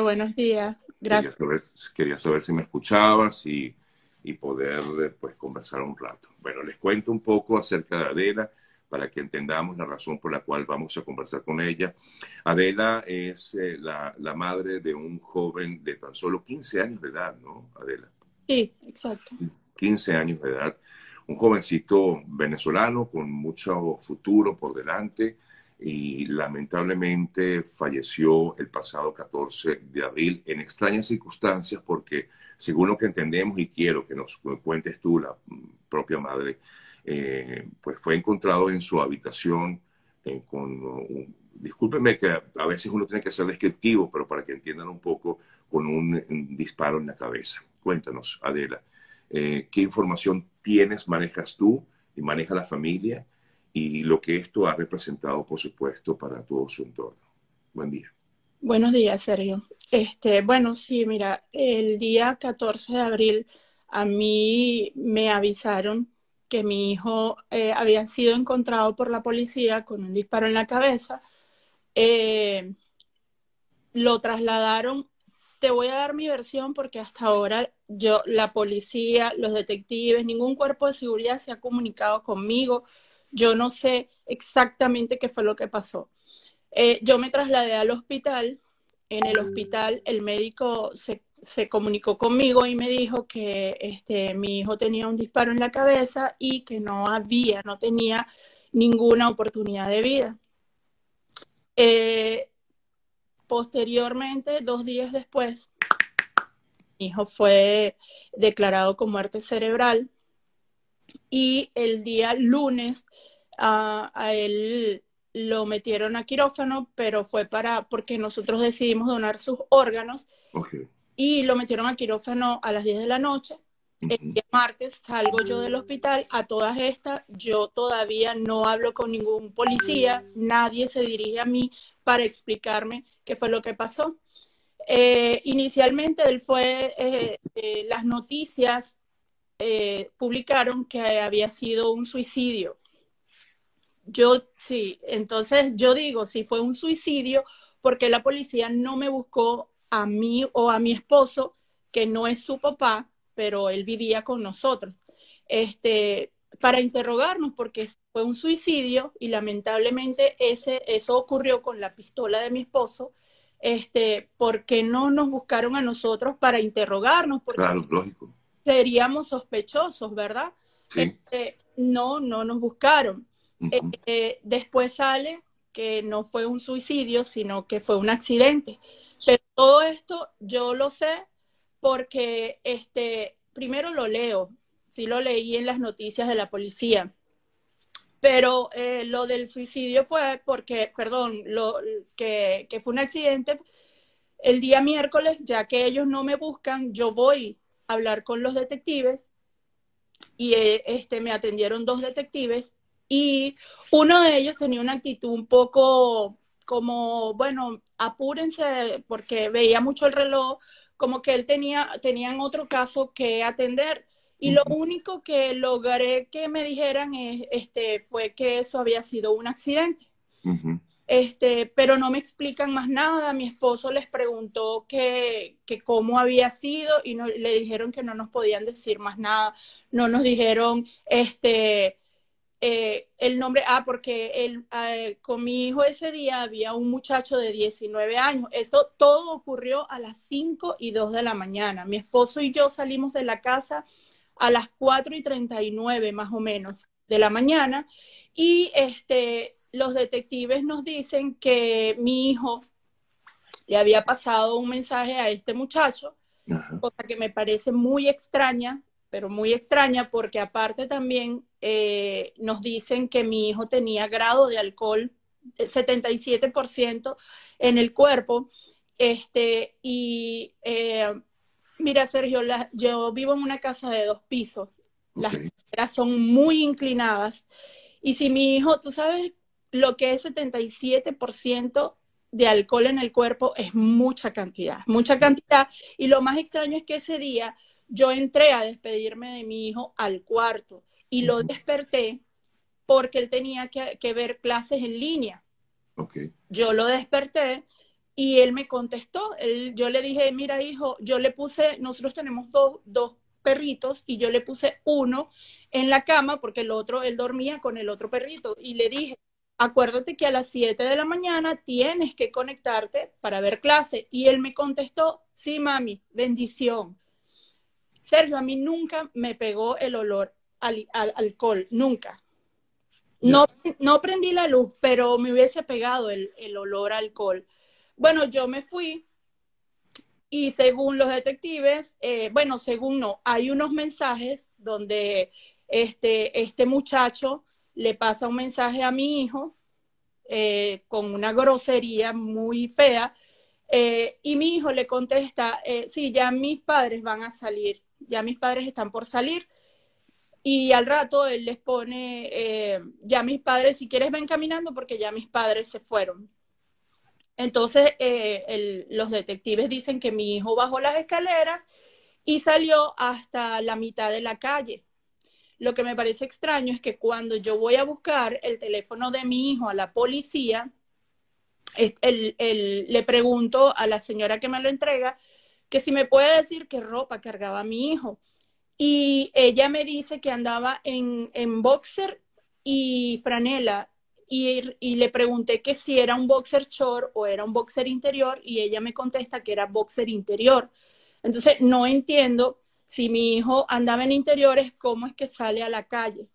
buenos días. Gracias. Quería saber, si me escuchabas y, y poder pues, conversar un rato. Bueno, les cuento un poco acerca de Adela para que entendamos la razón por la cual vamos a conversar con ella. Adela es eh, la, la, madre de un joven de tan solo 15 años de edad, ¿no, Adela? Sí, exacto. 15 años de edad. Un jovencito venezolano con mucho futuro por delante, y lamentablemente falleció el pasado 14 de abril en extrañas circunstancias porque según lo que entendemos y quiero que nos cuentes tú, la propia madre, eh, pues fue encontrado en su habitación eh, con un, discúlpeme que a veces uno tiene que ser descriptivo, pero para que entiendan un poco, con un, disparo en la cabeza. Cuéntanos, Adela, eh, ¿qué información tienes, manejas tú y maneja la familia? Y lo que esto ha representado, por supuesto, para todo su entorno. Buen día. Buenos días, Sergio. Este, bueno, sí, mira, el día 14 de abril a mí me avisaron que mi hijo eh, había sido encontrado por la policía con un disparo en la cabeza. Eh, lo trasladaron. Te voy a dar mi versión porque hasta ahora yo, la policía, los detectives, ningún cuerpo de seguridad se ha comunicado conmigo yo no sé exactamente qué fue lo que pasó. Eh, yo me trasladé al hospital. En el hospital el médico se, comunicó conmigo y me dijo que este, mi hijo tenía un disparo en la cabeza y que no había, no tenía ninguna oportunidad de vida. Eh, posteriormente, dos días después, mi hijo fue declarado con muerte cerebral y el día lunes a él lo metieron a quirófano, pero fue para, porque nosotros decidimos donar sus órganos y lo metieron a quirófano a las 10 de la noche. El día martes salgo yo del hospital, a todas estas yo todavía no hablo con ningún policía, nadie se dirige a mí para explicarme qué fue lo que pasó. Eh, inicialmente él fue, eh, eh, las noticias publicaron que había sido un suicidio yo sí, entonces yo digo, si fue un suicidio, porque la policía no me buscó a mí o a mi esposo, que no es su papá, pero él vivía con nosotros, este, para interrogarnos, porque fue un suicidio y lamentablemente ese, eso ocurrió con la pistola de mi esposo, este, porque no nos buscaron a nosotros para interrogarnos? Porque claro, lógico. Seríamos sospechosos, ¿verdad? Sí. Este, no, no nos buscaron. Eh, después sale que no fue un suicidio, sino que fue un accidente. Pero todo esto yo lo sé porque este, primero lo leo, sí lo leí en las noticias de la policía. Pero eh, lo del suicidio fue porque, perdón, lo, que, que fue un accidente el día miércoles, ya que ellos no me buscan, yo voy hablar con los detectives y eh, este, me atendieron dos detectives y uno de ellos tenía una actitud un poco como, bueno, apúrense porque veía mucho el reloj, como que él tenía, tenían otro caso que atender. Y lo único que logré que me dijeran es, este, fue que eso había sido un accidente. Este, pero no me explican más nada. Mi esposo les preguntó que, que cómo había sido y no, le dijeron que no nos podían decir más nada. No nos dijeron, este, eh, el nombre, ah, porque eh, con mi hijo ese día había un muchacho de 19 años. Esto todo ocurrió a las 5 y 2 de la mañana. Mi esposo y yo salimos de la casa a las 4 y 39 más o menos de la mañana y este, los detectives nos dicen que mi hijo le había pasado un mensaje a este muchacho, cosa que me parece muy extraña pero muy extraña porque aparte también eh, nos dicen que mi hijo tenía grado de alcohol 77% en el cuerpo. Este, y eh, mira, Sergio, yo vivo en una casa de dos pisos. Las escaleras son muy inclinadas. Y si mi hijo, tú sabes lo que es 77% de alcohol en el cuerpo, es mucha cantidad, mucha cantidad. Y lo más extraño es que ese día yo entré a despedirme de mi hijo al cuarto y lo desperté porque él tenía que, ver clases en línea. Yo lo desperté Y él me contestó, él, yo le dije, mira hijo, yo le puse, nosotros tenemos dos, dos perritos y yo le puse uno en la cama porque el otro, él dormía con el otro perrito y le dije, acuérdate que a las 7 de la mañana tienes que conectarte para ver clase. Y él me contestó, sí, mami, bendición. Sergio, a mí nunca me pegó el olor al, alcohol, nunca. No, no prendí la luz, pero me hubiese pegado el, el olor a alcohol. Bueno, yo me fui y según los detectives, eh, bueno, según no, hay unos mensajes donde este, este muchacho le pasa un mensaje a mi hijo eh, con una grosería muy fea eh, y mi hijo le contesta, sí, ya mis padres van a salir, ya mis padres están por salir. Y al rato él les pone, ya mis padres, si quieres ven caminando porque ya mis padres se fueron. Entonces, eh, los detectives dicen que mi hijo bajó las escaleras y salió hasta la mitad de la calle. Lo que me parece extraño es que cuando yo voy a buscar el teléfono de mi hijo a la policía, le pregunto a la señora que me lo entrega que si me puede decir qué ropa cargaba mi hijo. Y ella me dice que andaba en, en boxer y franela y, le pregunté que si era un boxer short o era un boxer interior y ella me contesta que era boxer interior. Entonces, no entiendo si mi hijo andaba en interiores, cómo es que sale a la calle.